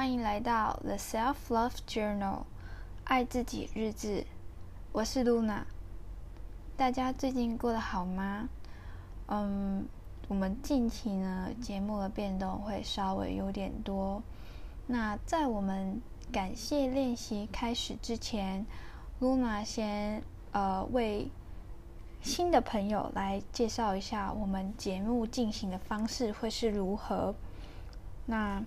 欢迎来到 The Self Love Journal，爱自己日志。我是露娜。大家最近过得好吗？嗯，我们近期呢，节目的变动会稍微有点多。那在我们感谢练习开始之前，露娜先呃为新的朋友来介绍一下我们节目进行的方式会是如何。那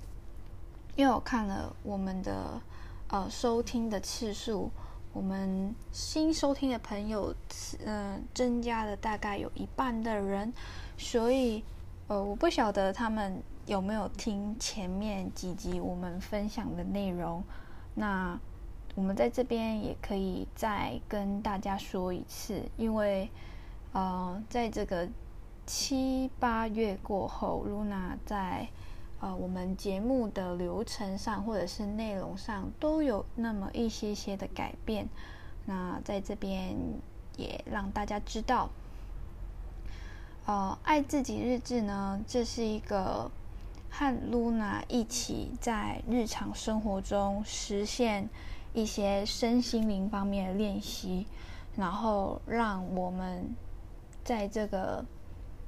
因为我看了我们的呃收听的次数，我们新收听的朋友嗯、增加了大概有一半的人，所以呃我不晓得他们有没有听前面几集我们分享的内容。那我们在这边也可以再跟大家说一次，因为呃在这个七八月过后，露娜在。呃，我们节目的流程上或者是内容上都有那么一些些的改变，那在这边也让大家知道，呃，爱自己日志呢，这是一个和露娜一起在日常生活中实现一些身心灵方面的练习，然后让我们在这个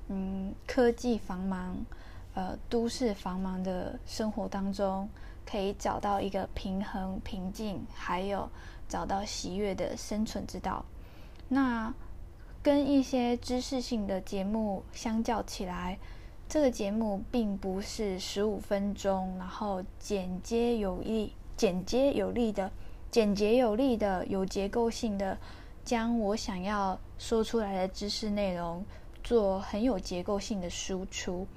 嗯科技繁忙。呃，都市繁忙的生活当中，可以找到一个平衡、平静，还有找到喜悦的生存之道。那跟一些知识性的节目相较起来，这个节目并不是十五分钟，然后简洁有力、简洁有力的、简洁有力的、有结构性的，将我想要说出来的知识内容做很有结构性的输出。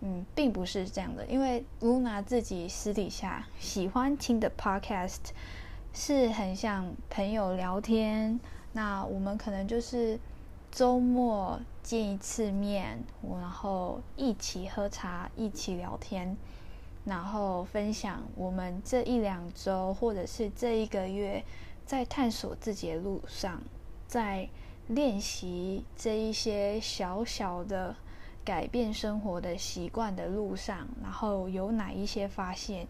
嗯，并不是这样的，因为露娜自己私底下喜欢听的 podcast 是很像朋友聊天。那我们可能就是周末见一次面，然后一起喝茶，一起聊天，然后分享我们这一两周或者是这一个月在探索自己的路上，在练习这一些小小的。改变生活的习惯的路上，然后有哪一些发现，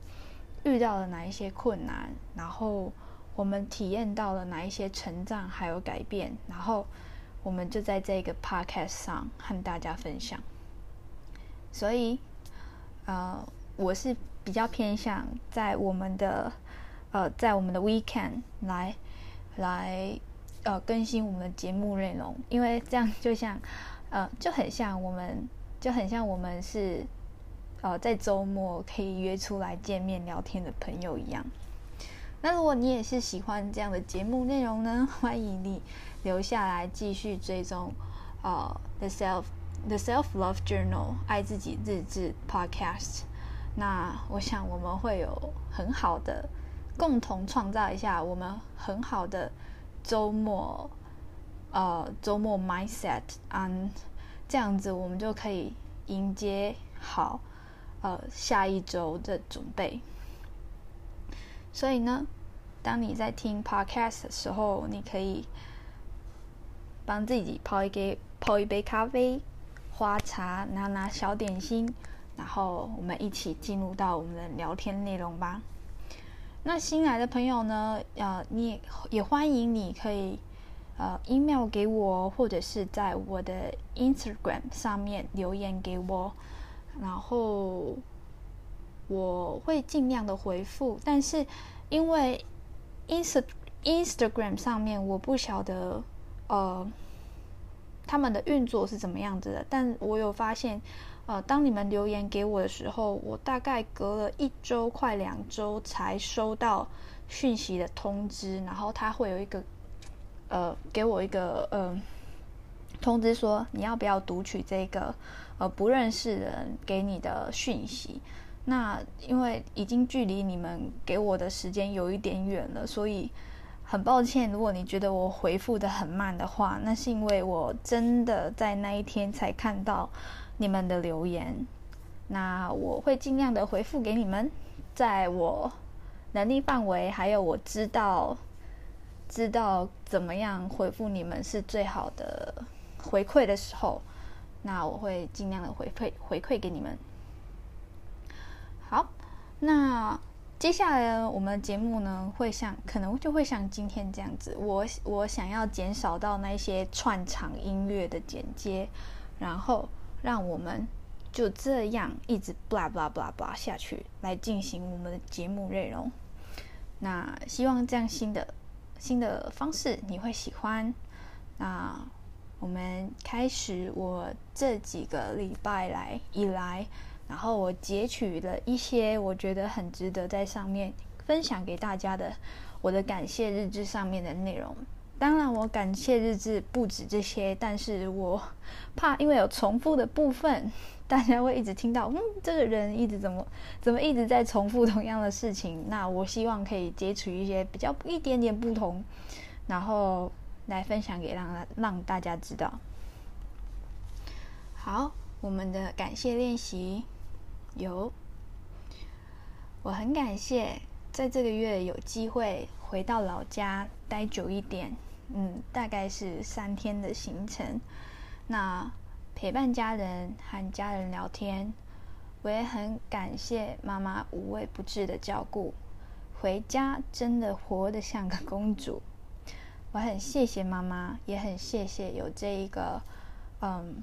遇到了哪一些困难，然后我们体验到了哪一些成长还有改变，然后我们就在这个 podcast 上和大家分享。所以，呃，我是比较偏向在我们的呃，在我们的 weekend 来来呃更新我们的节目内容，因为这样就像。呃，就很像我们，就很像我们是，呃，在周末可以约出来见面聊天的朋友一样。那如果你也是喜欢这样的节目内容呢，欢迎你留下来继续追踪，呃，The Self The Self Love Journal 爱自己日志 Podcast。那我想我们会有很好的共同创造一下我们很好的周末。呃，周末 mindset，嗯，这样子我们就可以迎接好呃下一周的准备。所以呢，当你在听 podcast 的时候，你可以帮自己泡一杯泡一杯咖啡、花茶，拿拿小点心，然后我们一起进入到我们的聊天内容吧。那新来的朋友呢，呃，你也也欢迎你可以。呃，email 给我，或者是在我的 Instagram 上面留言给我，然后我会尽量的回复。但是因为 Inst Instagram 上面我不晓得呃他们的运作是怎么样子的，但我有发现，呃，当你们留言给我的时候，我大概隔了一周快两周才收到讯息的通知，然后它会有一个。呃，给我一个呃通知说，你要不要读取这个呃不认识人给你的讯息？那因为已经距离你们给我的时间有一点远了，所以很抱歉。如果你觉得我回复得很慢的话，那是因为我真的在那一天才看到你们的留言。那我会尽量的回复给你们，在我能力范围还有我知道。知道怎么样回复你们是最好的回馈的时候，那我会尽量的回馈回馈给你们。好，那接下来呢，我们的节目呢，会像可能就会像今天这样子，我我想要减少到那些串场音乐的剪接，然后让我们就这样一直 blah blah blah blah 下去来进行我们的节目内容。那希望这样新的新的方式你会喜欢。那我们开始，我这几个礼拜来以来。然后我截取了一些我觉得很值得在上面分享给大家的我的感谢日志上面的内容。当然，我感谢日志不止这些，但是我怕因为有重复的部分，大家会一直听到，嗯，这个人一直怎么怎么一直在重复同样的事情。那我希望可以截取一些比较一点点不同，然后来分享给让让大家知道。好，我们的感谢练习。有，我很感谢在这个月有机会回到老家待久一点，嗯，大概是三天的行程。那陪伴家人和家人聊天，我也很感谢妈妈无微不至的照顾，回家真的活得像个公主。我很谢谢妈妈，也很谢谢有这一个，嗯，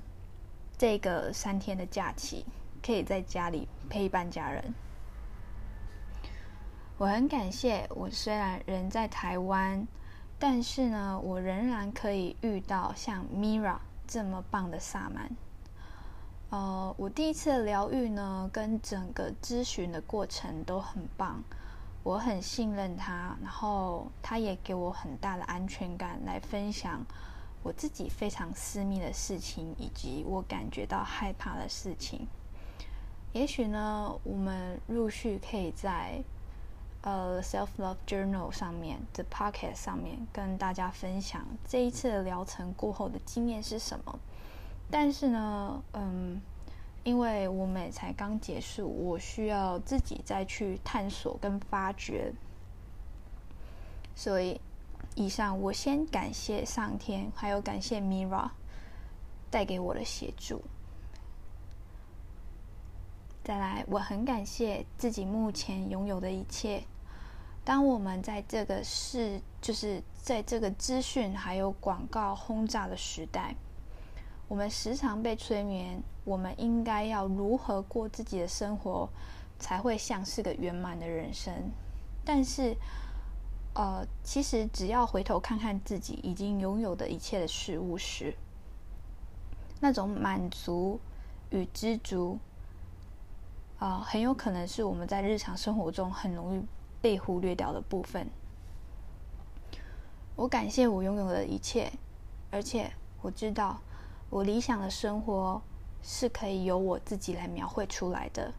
这个三天的假期。可以在家里陪伴家人，我很感谢。我虽然人在台湾，但是呢，我仍然可以遇到像 Mira 这么棒的萨满。呃，我第一次疗愈呢，跟整个咨询的过程都很棒，我很信任他，然后他也给我很大的安全感，来分享我自己非常私密的事情，以及我感觉到害怕的事情。也许呢，我们陆续可以在呃 Self Love Journal 上面的 pocket 上面跟大家分享这一次的疗程过后的经验是什么。但是呢，嗯，因为我们才刚结束，我需要自己再去探索跟发掘。所以，以上我先感谢上天，还有感谢 Mira 带给我的协助。再来，我很感谢自己目前拥有的一切。当我们在这个是，就是在这个资讯还有广告轰炸的时代，我们时常被催眠，我们应该要如何过自己的生活，才会像是个圆满的人生。但是，呃，其实只要回头看看自己已经拥有的一切的事物时，那种满足与知足。啊、很有可能是我们在日常生活中很容易被忽略掉的部分。我感谢我拥有的一切，而且我知道我理想的生活是可以由我自己来描绘出来的。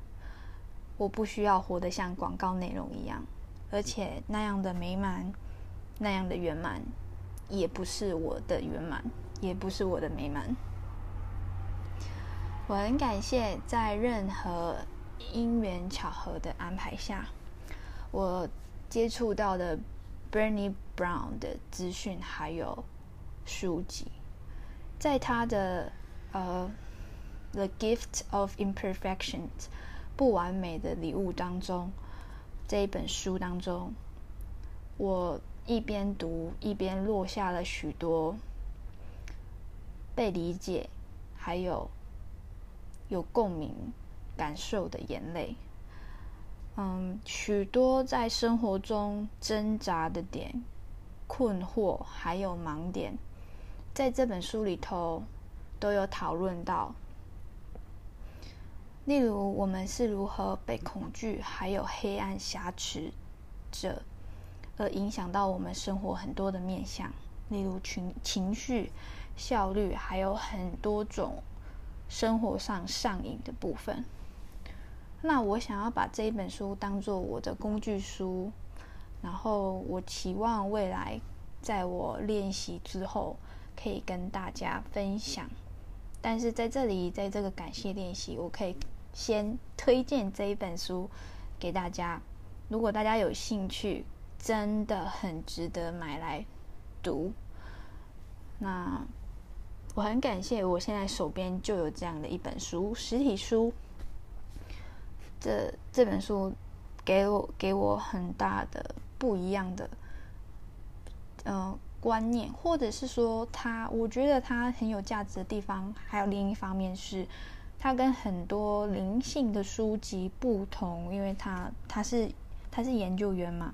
我不需要活得像广告内容一样，而且那样的美满、那样的圆满，也不是我的圆满，也不是我的美满。我很感谢在任何。因缘巧合的安排下，我接触到的 Brené Brown 的资讯还有书籍，在他的呃《The Gift of Imperfections》不完美的礼物当中，这一本书当中，我一边读一边落下了许多被理解，还有有共鸣。感受的眼泪，嗯，许多在生活中挣扎的点、困惑还有盲点，在这本书里头都有讨论到。例如，我们是如何被恐惧还有黑暗挟持着，而影响到我们生活很多的面向，例如情情绪、效率，还有很多种生活上上瘾的部分。那我想要把这一本书当做我的工具书，然后我期望未来在我练习之后可以跟大家分享。但是在这里，在这个感谢练习，我可以先推荐这一本书给大家。如果大家有兴趣，真的很值得买来读。那我很感谢，我现在手边就有这样的一本书，实体书。这这本书给我给我很大的不一样的呃观念，或者是说他，我觉得他很有价值的地方，还有另一方面是，他跟很多灵性的书籍不同，因为他他是他是研究员嘛，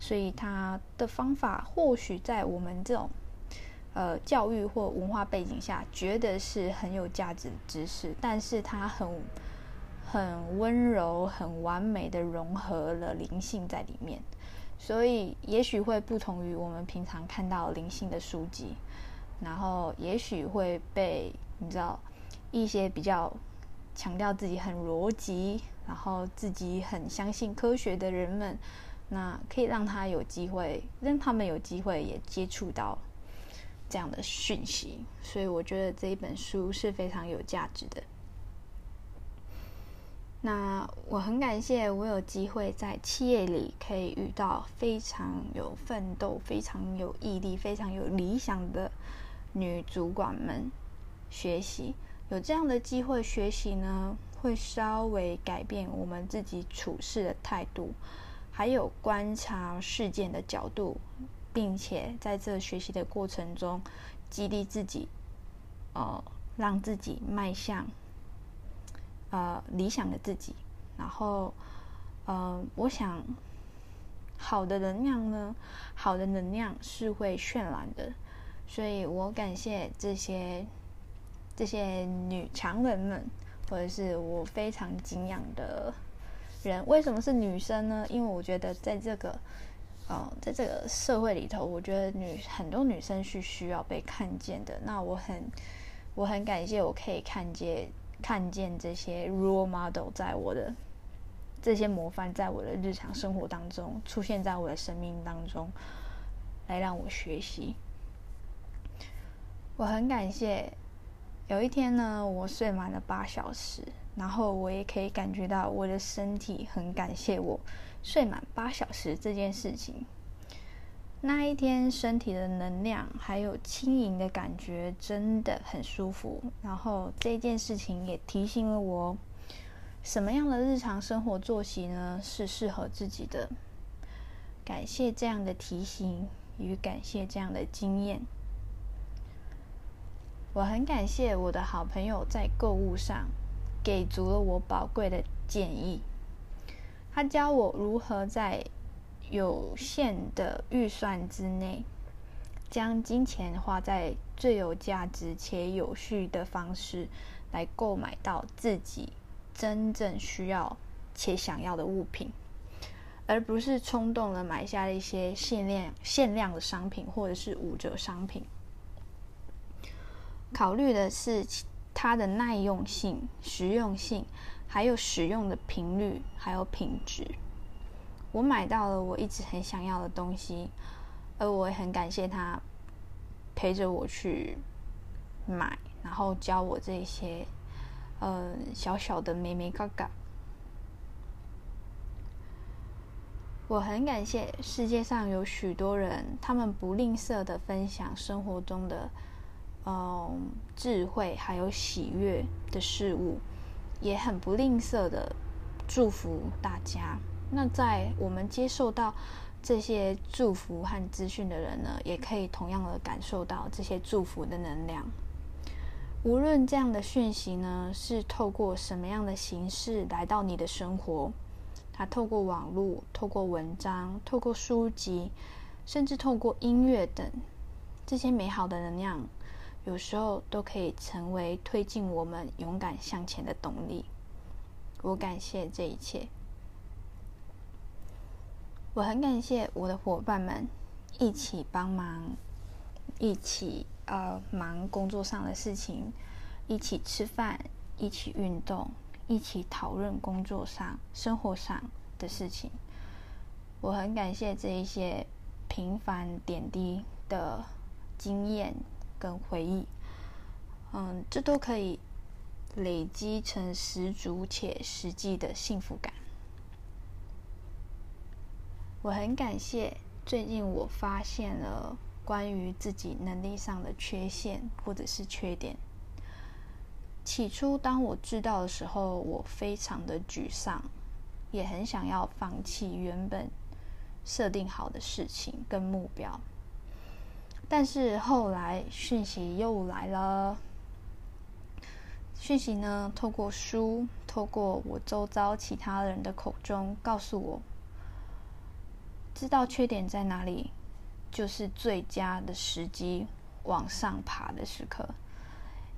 所以他的方法或许在我们这种。呃，教育或文化背景下，觉得是很有价值的知识，但是它很很温柔、很完美的融合了灵性在里面，所以也许会不同于我们平常看到灵性的书籍，然后也许会被你知道一些比较强调自己很逻辑，然后自己很相信科学的人们，那可以让他有机会，让他们有机会也接触到。这样的讯息，所以我觉得这一本书是非常有价值的。那我很感谢我有机会在企业里可以遇到非常有奋斗、非常有毅力、非常有理想的女主管们学习。有这样的机会学习呢，会稍微改变我们自己处事的态度，还有观察事件的角度。并且在这学习的过程中，激励自己，呃，让自己迈向呃理想的自己。然后，呃，我想，好的能量呢，好的能量是会渲染的。所以我感谢这些这些女强人们，或者是我非常敬仰的人。为什么是女生呢？因为我觉得在这个。哦，在这个社会里头，我觉得女很多女生是需要被看见的。那我很我很感谢，我可以看见看见这些 role model 在我的这些模范，在我的日常生活当中出现在我的生命当中，来让我学习。我很感谢，有一天呢，我睡满了八小时，然后我也可以感觉到我的身体很感谢我。睡满八小时这件事情，那一天身体的能量还有轻盈的感觉真的很舒服。然后这件事情也提醒了我，什么样的日常生活作息呢，是适合自己的。感谢这样的提醒与感谢这样的经验。我很感谢我的好朋友在购物上给足了我宝贵的建议。他教我如何在有限的预算之内，将金钱花在最有价值且有序的方式，来购买到自己真正需要且想要的物品，而不是冲动的买下一些限量限量的商品或者是五折商品。考虑的是它的耐用性、实用性。还有使用的频率，还有品质，我买到了我一直很想要的东西，而我也很感谢他陪着我去买，然后教我这些呃小小的眉眉嘎嘎。我很感谢世界上有许多人，他们不吝啬的分享生活中的嗯、智慧，还有喜悦的事物。也很不吝啬的祝福大家。那在我们接受到这些祝福和资讯的人呢，也可以同样的感受到这些祝福的能量。无论这样的讯息呢，是透过什么样的形式来到你的生活，它透过网络、透过文章、透过书籍，甚至透过音乐等，这些美好的能量。有时候都可以成为推进我们勇敢向前的动力。我感谢这一切，我很感谢我的伙伴们一起帮忙，一起呃忙工作上的事情，一起吃饭，一起运动，一起讨论工作上、生活上的事情。我很感谢这一些平凡点滴的经验。跟回忆，嗯，这都可以累积成十足且实际的幸福感。我很感谢最近我发现了关于自己能力上的缺陷或者是缺点。起初当我知道的时候，我非常的沮丧，也很想要放弃原本设定好的事情跟目标。但是后来讯息又来了，讯息呢，透过书，透过我周遭其他人的口中告诉我，知道缺点在哪里，就是最佳的时机往上爬的时刻，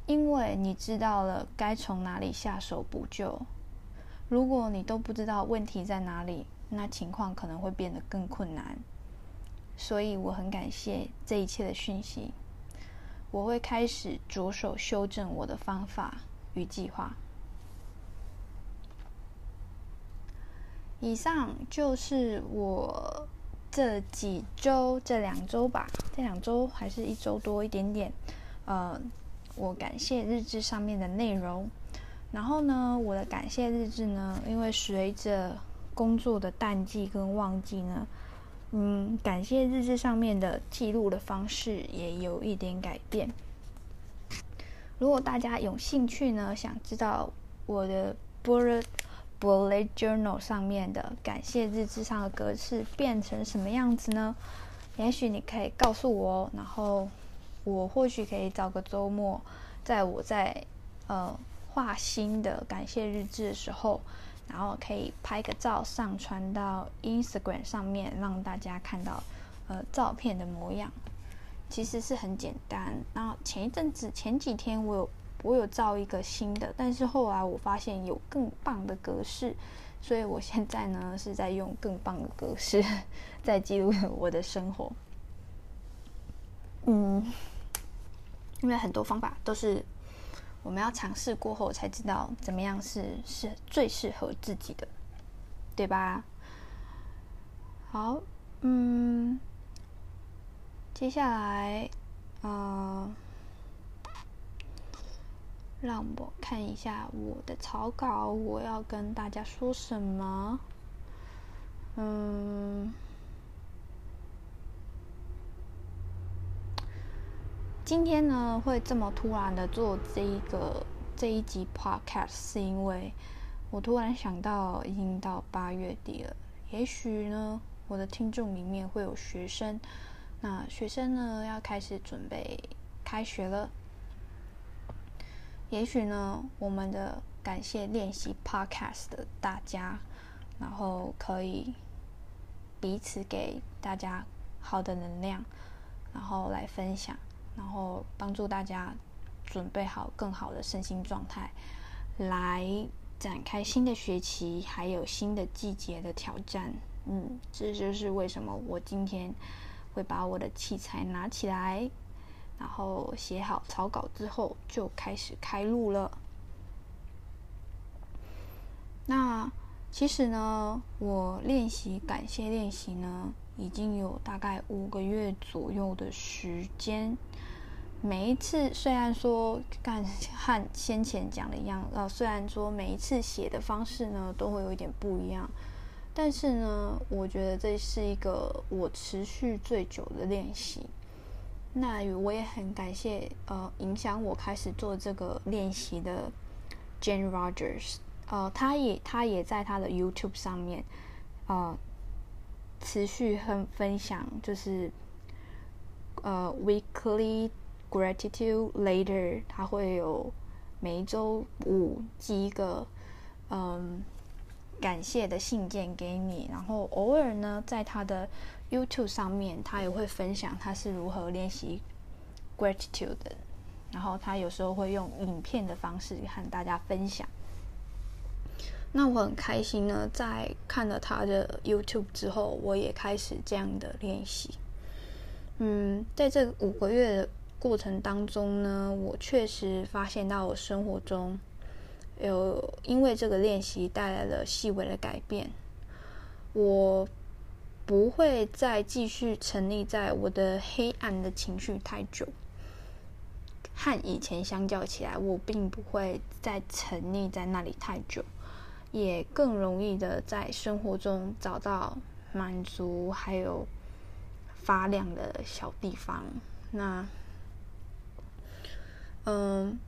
因为你知道了该从哪里下手补救。如果你都不知道问题在哪里，那情况可能会变得更困难。所以我很感谢这一切的讯息，我会开始着手修正我的方法与计划。以上就是我这几周、这两周吧，这两周还是一周多一点点。呃，我感谢日志上面的内容。然后呢，我的感谢日志呢，因为随着工作的淡季跟旺季呢。嗯，感谢日志上面的记录的方式也有一点改变。如果大家有兴趣呢，想知道我的 bullet bullet journal 上面的感谢日志上的格式变成什么样子呢？也许你可以告诉我哦，然后我或许可以找个周末，在我在呃画新的感谢日志的时候。然后可以拍个照上传到 Instagram 上面，让大家看到呃照片的模样。其实是很简单。然后前一阵子前几天我有我有造一个新的，但是后来我发现有更棒的格式，所以我现在呢是在用更棒的格式 在记录我的生活。嗯，因为很多方法都是。我们要尝试过后才知道怎么样是是最适合自己的，对吧？好，嗯，接下来，呃，让我看一下我的草稿，我要跟大家说什么？嗯。今天呢，会这么突然的做这一个这一集 podcast，是因为我突然想到，已经到八月底了。也许呢，我的听众里面会有学生，那学生呢要开始准备开学了。也许呢，我们的感谢练习 podcast 的大家，然后可以彼此给大家好的能量，然后来分享。然后帮助大家准备好更好的身心状态，来展开新的学期，还有新的季节的挑战。嗯，这就是为什么我今天会把我的器材拿起来，然后写好草稿之后就开始开录了。那其实呢，我练习感谢练习呢，已经有大概五个月左右的时间。每一次虽然说跟和先前讲的一样，呃，虽然说每一次写的方式呢都会有一点不一样，但是呢，我觉得这是一个我持续最久的练习。那我也很感谢呃，影响我开始做这个练习的 Jane Rogers，呃，他也他也在他的 YouTube 上面，呃，持续很分享，就是呃 Weekly。Gratitude later，他会有每周五寄一个嗯感谢的信件给你，然后偶尔呢，在他的 YouTube 上面，他也会分享他是如何练习 Gratitude 的，然后他有时候会用影片的方式和大家分享。那我很开心呢，在看了他的 YouTube 之后，我也开始这样的练习。嗯，在这五个月的过程当中呢，我确实发现到我生活中有因为这个练习带来了细微的改变。我不会再继续沉溺在我的黑暗的情绪太久，和以前相较起来，我并不会再沉溺在那里太久，也更容易的在生活中找到满足，还有发亮的小地方。那。嗯，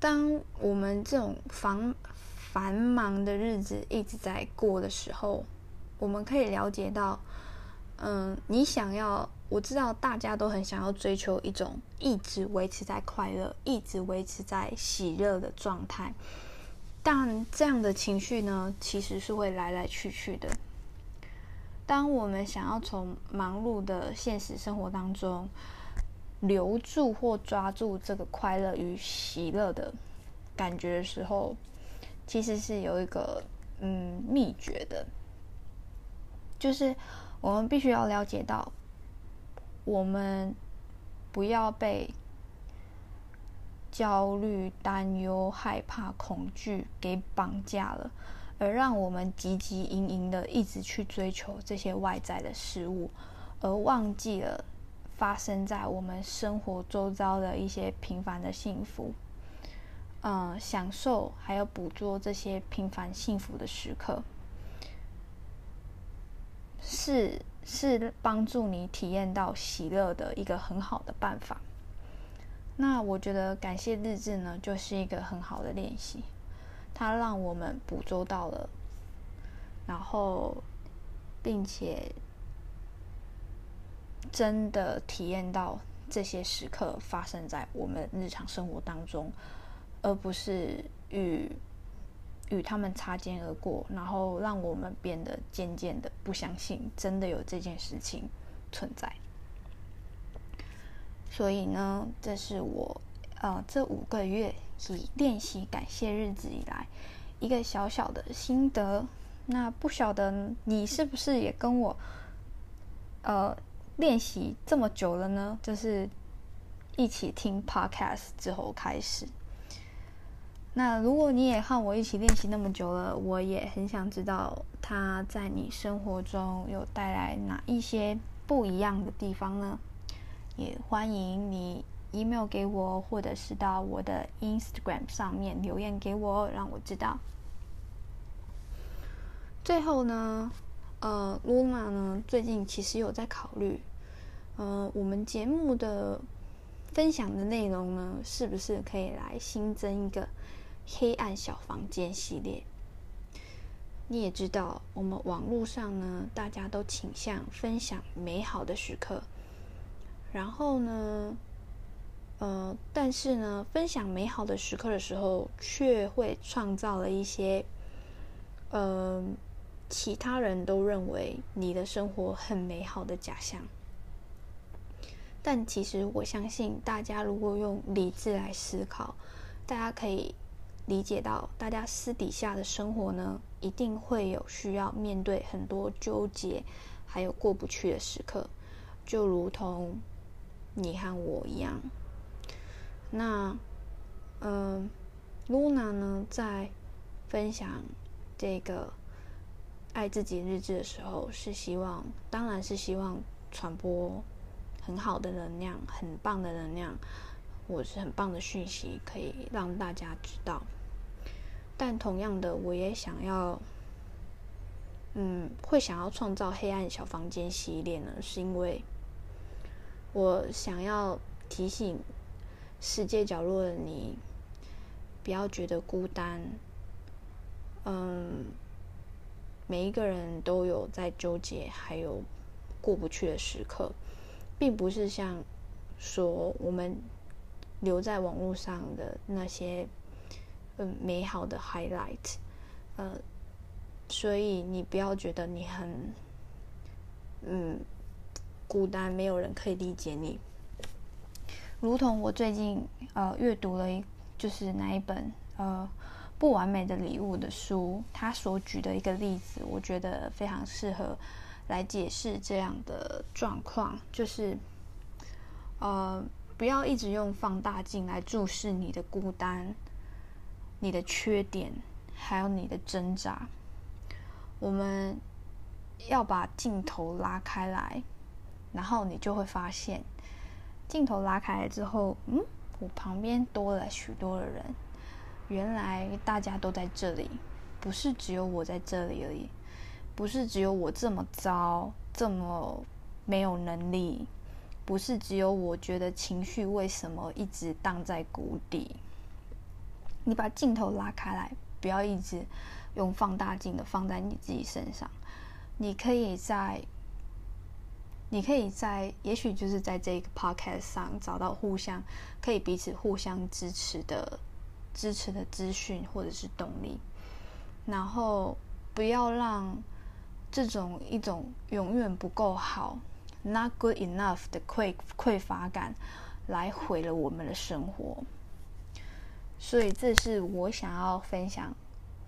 当我们这种繁繁忙的日子一直在过的时候，我们可以了解到，嗯，你想要，我知道大家都很想要追求一种一直维持在快乐、一直维持在喜乐的状态，但这样的情绪呢，其实是会来来去去的。当我们想要从忙碌的现实生活当中留住或抓住这个快乐与喜乐的感觉的时候，其实是有一个嗯秘诀的，就是我们必须要了解到，我们不要被焦虑、担忧、害怕、恐惧给绑架了，而让我们汲汲营营的一直去追求这些外在的事物，而忘记了发生在我们生活周遭的一些平凡的幸福。嗯，享受还有捕捉这些平凡幸福的时刻，是是帮助你体验到喜乐的一个很好的办法。那我觉得感谢日志呢，就是一个很好的练习，它让我们捕捉到了，然后并且真的体验到这些时刻发生在我们日常生活当中。而不是与与他们擦肩而过，然后让我们变得渐渐的不相信真的有这件事情存在。所以呢，这是我呃这五个月以练习感谢日子以来一个小小的心得。那不晓得你是不是也跟我呃练习这么久了呢？就是一起听 Podcast 之后开始。那如果你也和我一起练习那么久了，我也很想知道它在你生活中有带来哪一些不一样的地方呢？也欢迎你 email 给我，或者是到我的 Instagram 上面留言给我，让我知道。最后呢，呃，Luna 呢最近其实有在考虑，呃，我们节目的分享的内容呢，是不是可以来新增一个？黑暗小房间系列，你也知道，我们网络上呢，大家都倾向分享美好的时刻，然后呢，呃，但是呢，分享美好的时刻的时候，却会创造了一些，呃，其他人都认为你的生活很美好的假象。但其实，我相信大家如果用理智来思考，大家可以。理解到大家私底下的生活呢，一定会有需要面对很多纠结，还有过不去的时刻，就如同你和我一样。那，嗯，Luna 呢，在分享这个爱自己日志的时候，是希望，当然是希望传播很好的能量，很棒的能量，或是很棒的讯息，可以让大家知道。但同样的，我也想要，嗯，会想要创造黑暗小房间系列呢，是因为我想要提醒世界角落的你，不要觉得孤单。嗯，每一个人都有在纠结，还有过不去的时刻，并不是像说我们留在网络上的那些。嗯，美好的 highlight，呃，所以你不要觉得你很，嗯，孤单，没有人可以理解你。如同我最近呃阅读了一，就是那一本呃不完美的礼物的书，他所举的一个例子，我觉得非常适合来解释这样的状况，就是呃不要一直用放大镜来注视你的孤单。你的缺点，还有你的挣扎，我们要把镜头拉开来，然后你就会发现，镜头拉开来之后，嗯，我旁边多了许多的人，原来大家都在这里，不是只有我在这里而已，不是只有我这么糟，这么没有能力，不是只有我觉得情绪为什么一直荡在谷底。你把镜头拉开来，不要一直用放大镜的放在你自己身上。你可以在，你可以在，也许就是在这个 podcast 上找到互相可以彼此互相支持的支持的资讯或者是动力，然后不要让这种一种永远不够好 （not good enough） 的匮匮乏感来毁了我们的生活。所以，这是我想要分享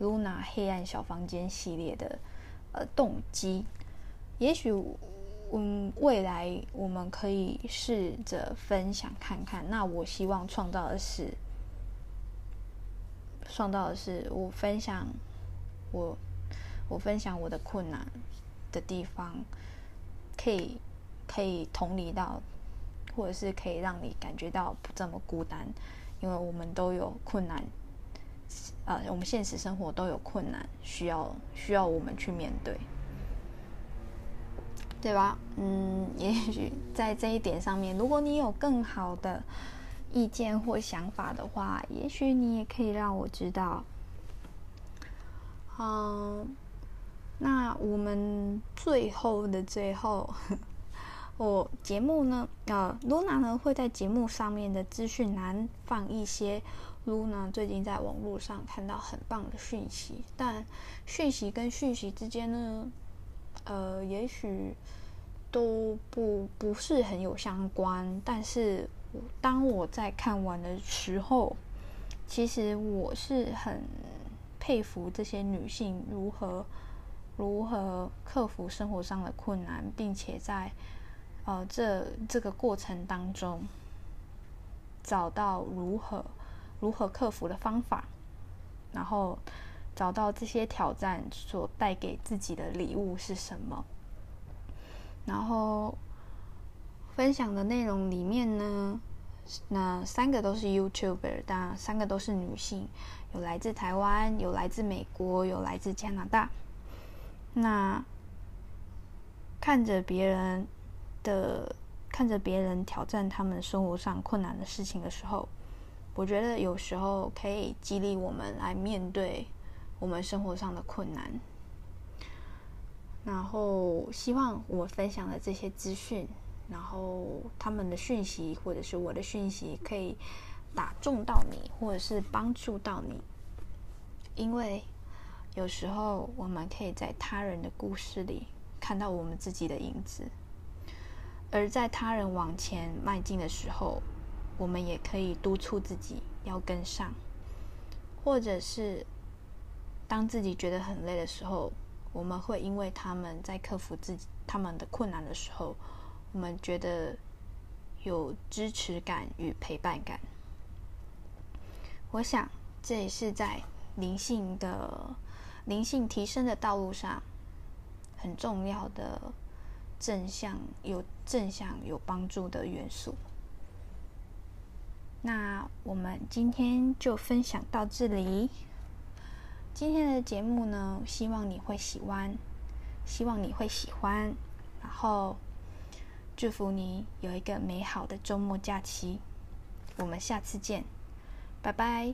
Luna 黑暗小房间系列的呃动机。也许，嗯，未来我们可以试着分享看看。那我希望创造的是，创造的是我分享我我分享我的困难的地方，可以可以同理到，或者是可以让你感觉到不这么孤单。因为我们都有困难，呃，我们现实生活都有困难，需要需要我们去面对，对吧？嗯，也许在这一点上面，如果你有更好的意见或想法的话，也许你也可以让我知道。嗯，那我们最后的最后。我节目呢，呃，Luna 呢会在节目上面的资讯栏放一些 Luna 最近在网络上看到很棒的讯息，但讯息跟讯息之间呢，呃，也许都不不是很有相关。但是当我在看完的时候，其实我是很佩服这些女性如何如何克服生活上的困难，并且在呃，这这个过程当中，找到如何如何克服的方法，然后找到这些挑战所带给自己的礼物是什么，然后分享的内容里面呢，那三个都是 YouTuber，当然三个都是女性，有来自台湾，有来自美国，有来自加拿大。那看着别人。的看着别人挑战他们生活上困难的事情的时候，我觉得有时候可以激励我们来面对我们生活上的困难。然后希望我分享的这些资讯，然后他们的讯息或者是我的讯息，可以打中到你，或者是帮助到你。因为有时候我们可以在他人的故事里看到我们自己的影子。而在他人往前迈进的时候，我们也可以督促自己要跟上，或者是当自己觉得很累的时候，我们会因为他们在克服自己他们的困难的时候，我们觉得有支持感与陪伴感。我想这也是在灵性的灵性提升的道路上很重要的。正向有正向有帮助的元素。那我们今天就分享到这里。今天的节目呢，希望你会喜欢，希望你会喜欢。然后祝福你有一个美好的周末假期。我们下次见，拜拜。